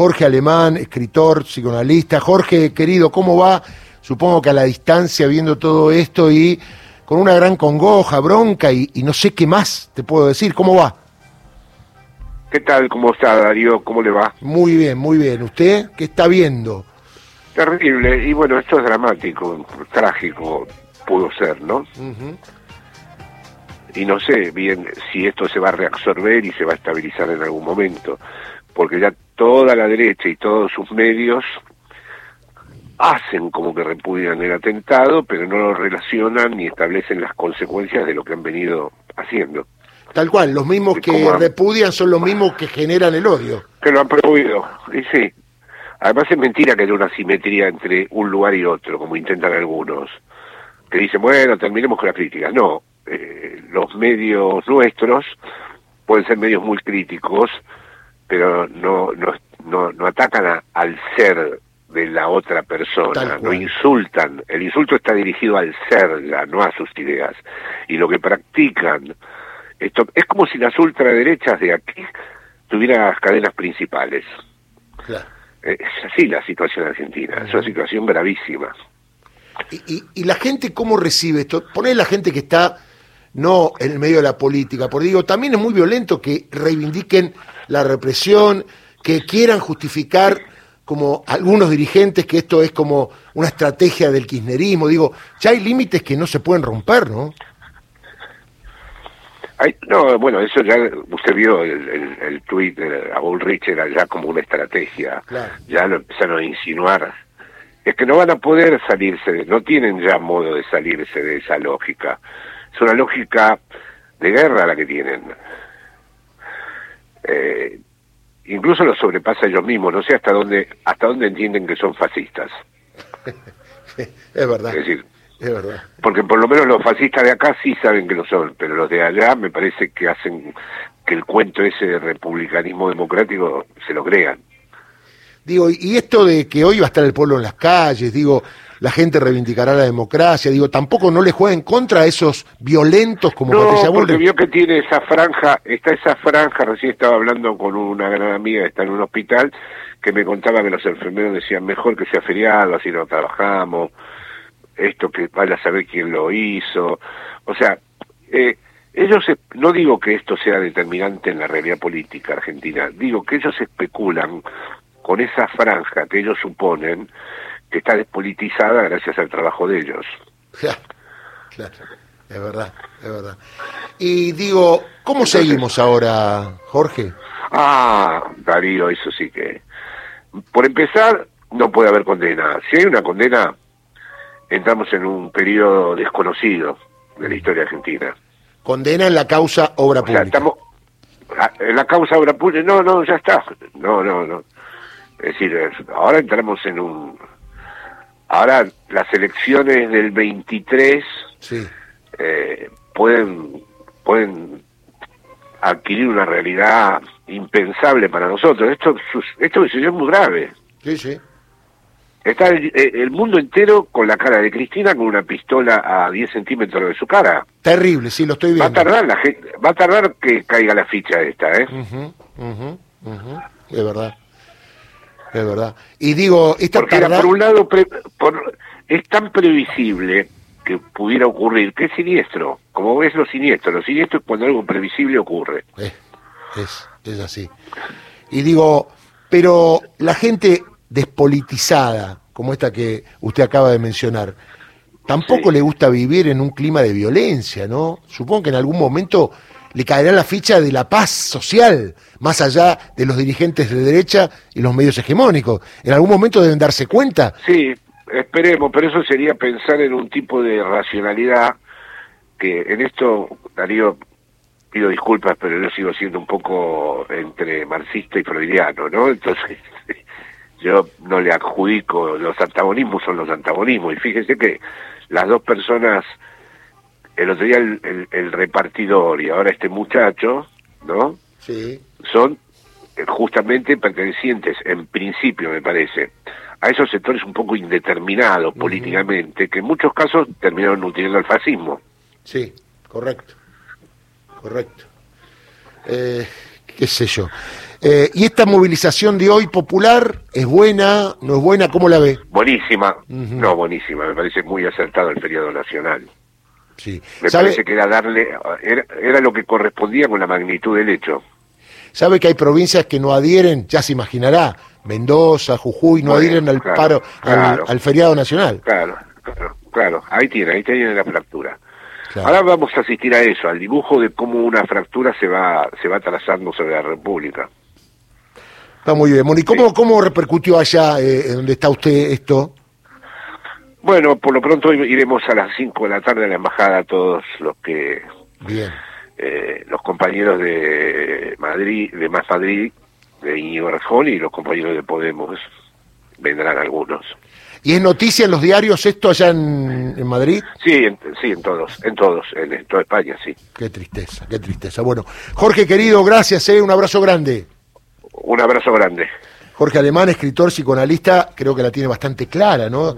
Jorge Alemán, escritor, psicoanalista. Jorge, querido, ¿cómo va? Supongo que a la distancia viendo todo esto y con una gran congoja, bronca y, y no sé qué más te puedo decir. ¿Cómo va? ¿Qué tal? ¿Cómo está Darío? ¿Cómo le va? Muy bien, muy bien. ¿Usted qué está viendo? Terrible. Y bueno, esto es dramático, trágico pudo ser, ¿no? Y no sé bien si esto se va a reabsorber y se va a estabilizar en algún momento, porque ya toda la derecha y todos sus medios hacen como que repudian el atentado, pero no lo relacionan ni establecen las consecuencias de lo que han venido haciendo. Tal cual, los mismos que repudian son los mismos que generan el odio. Que lo han prohibido, y sí. Además es mentira que haya una simetría entre un lugar y otro, como intentan algunos, que dicen, bueno, terminemos con la crítica. No, eh, los medios nuestros pueden ser medios muy críticos, pero no, no, no, no atacan a- al ser de la otra persona, no insultan. El insulto está dirigido al ser, ya, no a sus ideas. Y lo que practican, esto es como si las ultraderechas de aquí tuvieran las cadenas principales. Claro. Eh, Es así la situación argentina, es una situación gravísima. Y, y- y la gente cómo recibe esto? Poner la gente que está no en el medio de la política, porque digo, también es muy violento que reivindiquen la represión, que quieran justificar como algunos dirigentes que esto es como una estrategia del kirchnerismo. Digo, ya hay límites que no se pueden romper, ¿no? Ay, no, bueno, eso ya, usted vio el, el, el tuit de a Bullrich, era ya como una estrategia, Claro. ya lo empezaron a insinuar. Es que no van a poder salirse, de, no tienen ya modo de salirse de esa lógica. Es una lógica de guerra la que tienen. Eh, incluso lo sobrepasa ellos mismos, no sé hasta dónde, hasta dónde entienden que son fascistas. Es verdad, Es decir, es verdad. porque por lo menos los fascistas de acá sí saben que lo son, pero los de allá me parece que hacen que el cuento ese de republicanismo democrático se lo crean. Digo, y esto de que hoy va a estar el pueblo en las calles, digo, la gente reivindicará la democracia, digo, tampoco no le juega en contra a esos violentos como No, Patricia porque Bullrich. vio que tiene esa franja, está esa franja, recién estaba hablando con una gran amiga que está en un hospital, que me contaba que los enfermeros decían mejor que sea feriado, así no trabajamos, esto que vaya a saber quién lo hizo, o sea, eh, ellos, no digo que esto sea determinante en la realidad política argentina, digo que ellos especulan con esa franja que ellos suponen que está despolitizada gracias al trabajo de ellos. Claro, claro, es verdad, es verdad. Y digo, ¿cómo Entonces- seguimos ahora, Jorge? Ah, Darío, eso sí que... Por empezar, no puede haber condena. Si hay una condena, entramos en un periodo desconocido de la historia argentina. Condena en la causa obra O sea, pública. estamos... ah, En la causa obra pública, no, no, ya está. No, no, no. Es decir, ahora entramos en un... Ahora las elecciones del 23 Sí, eh, pueden pueden adquirir una realidad impensable para nosotros. Esto esto es muy grave. sí, sí. Está el, eh, el mundo entero con la cara de Cristina con una pistola a 10 centímetros de su cara. Terrible, sí, lo estoy Va a viendo. tardar la gente, va a tardar que caiga la ficha esta, ¿eh? Ujú, Es verdad, es verdad. Y digo, esta Porque era, por un lado pre- por- es tan previsible que pudiera ocurrir, que es siniestro. Como ves lo siniestro, lo siniestro es cuando algo previsible ocurre. Es, es así. Y digo, pero la gente despolitizada, como esta que usted acaba de mencionar, tampoco Sí. le gusta vivir en un clima de violencia, ¿no? Supongo que en algún momento le caerá la ficha de la paz social, más allá de los dirigentes de derecha y los medios hegemónicos. En algún momento deben darse cuenta. Sí, esperemos, pero eso sería pensar en un tipo de racionalidad que en esto, Darío, pido disculpas, pero yo sigo siendo un poco entre marxista y freudiano, ¿no? Entonces, yo no le adjudico, los antagonismos son los antagonismos, y fíjese que las dos personas, el otro día el, el- el repartidor y ahora este muchacho, ¿no? Sí. son eh, justamente pertenecientes, en principio me parece, a esos sectores un poco indeterminados políticamente, que en muchos casos terminaron nutriendo al fascismo. Sí, correcto. Correcto. Eh, qué sé yo. Eh, ¿Y esta movilización de hoy popular es buena, no es buena? ¿Cómo la ve? Buenísima, no, buenísima, me parece muy acertado el feriado nacional. Sí. Me ¿Sabe, parece que era darle, era, era lo que correspondía con la magnitud del hecho. sabe que hay provincias que no adhieren, ya se imaginará, Mendoza, Jujuy, no Bueno, adhieren al claro, paro, al- claro. al, feriado nacional? Claro, claro, claro, ahí tiene, ahí tiene la fractura. Claro. Ahora vamos a asistir a eso, al dibujo de cómo una fractura se va, se va trazando sobre la República. Está muy bien. Moni, ¿cómo, cómo repercutió allá eh, donde está usted esto? Bueno, por lo pronto iremos a las 5 de la tarde a la embajada todos los que Bien. eh, los compañeros de Madrid, de Más Madrid, de Íñigo Errejón y los compañeros de Podemos vendrán algunos. ¿Y es noticia en los diarios esto allá en, en Madrid? Sí, en, sí, en todos, en todos, en, en toda España, sí. Qué tristeza, qué tristeza. Bueno, Jorge querido, gracias, eh, un abrazo grande. Un abrazo grande. Jorge Alemán, escritor, psicoanalista, creo que la tiene bastante clara, ¿no?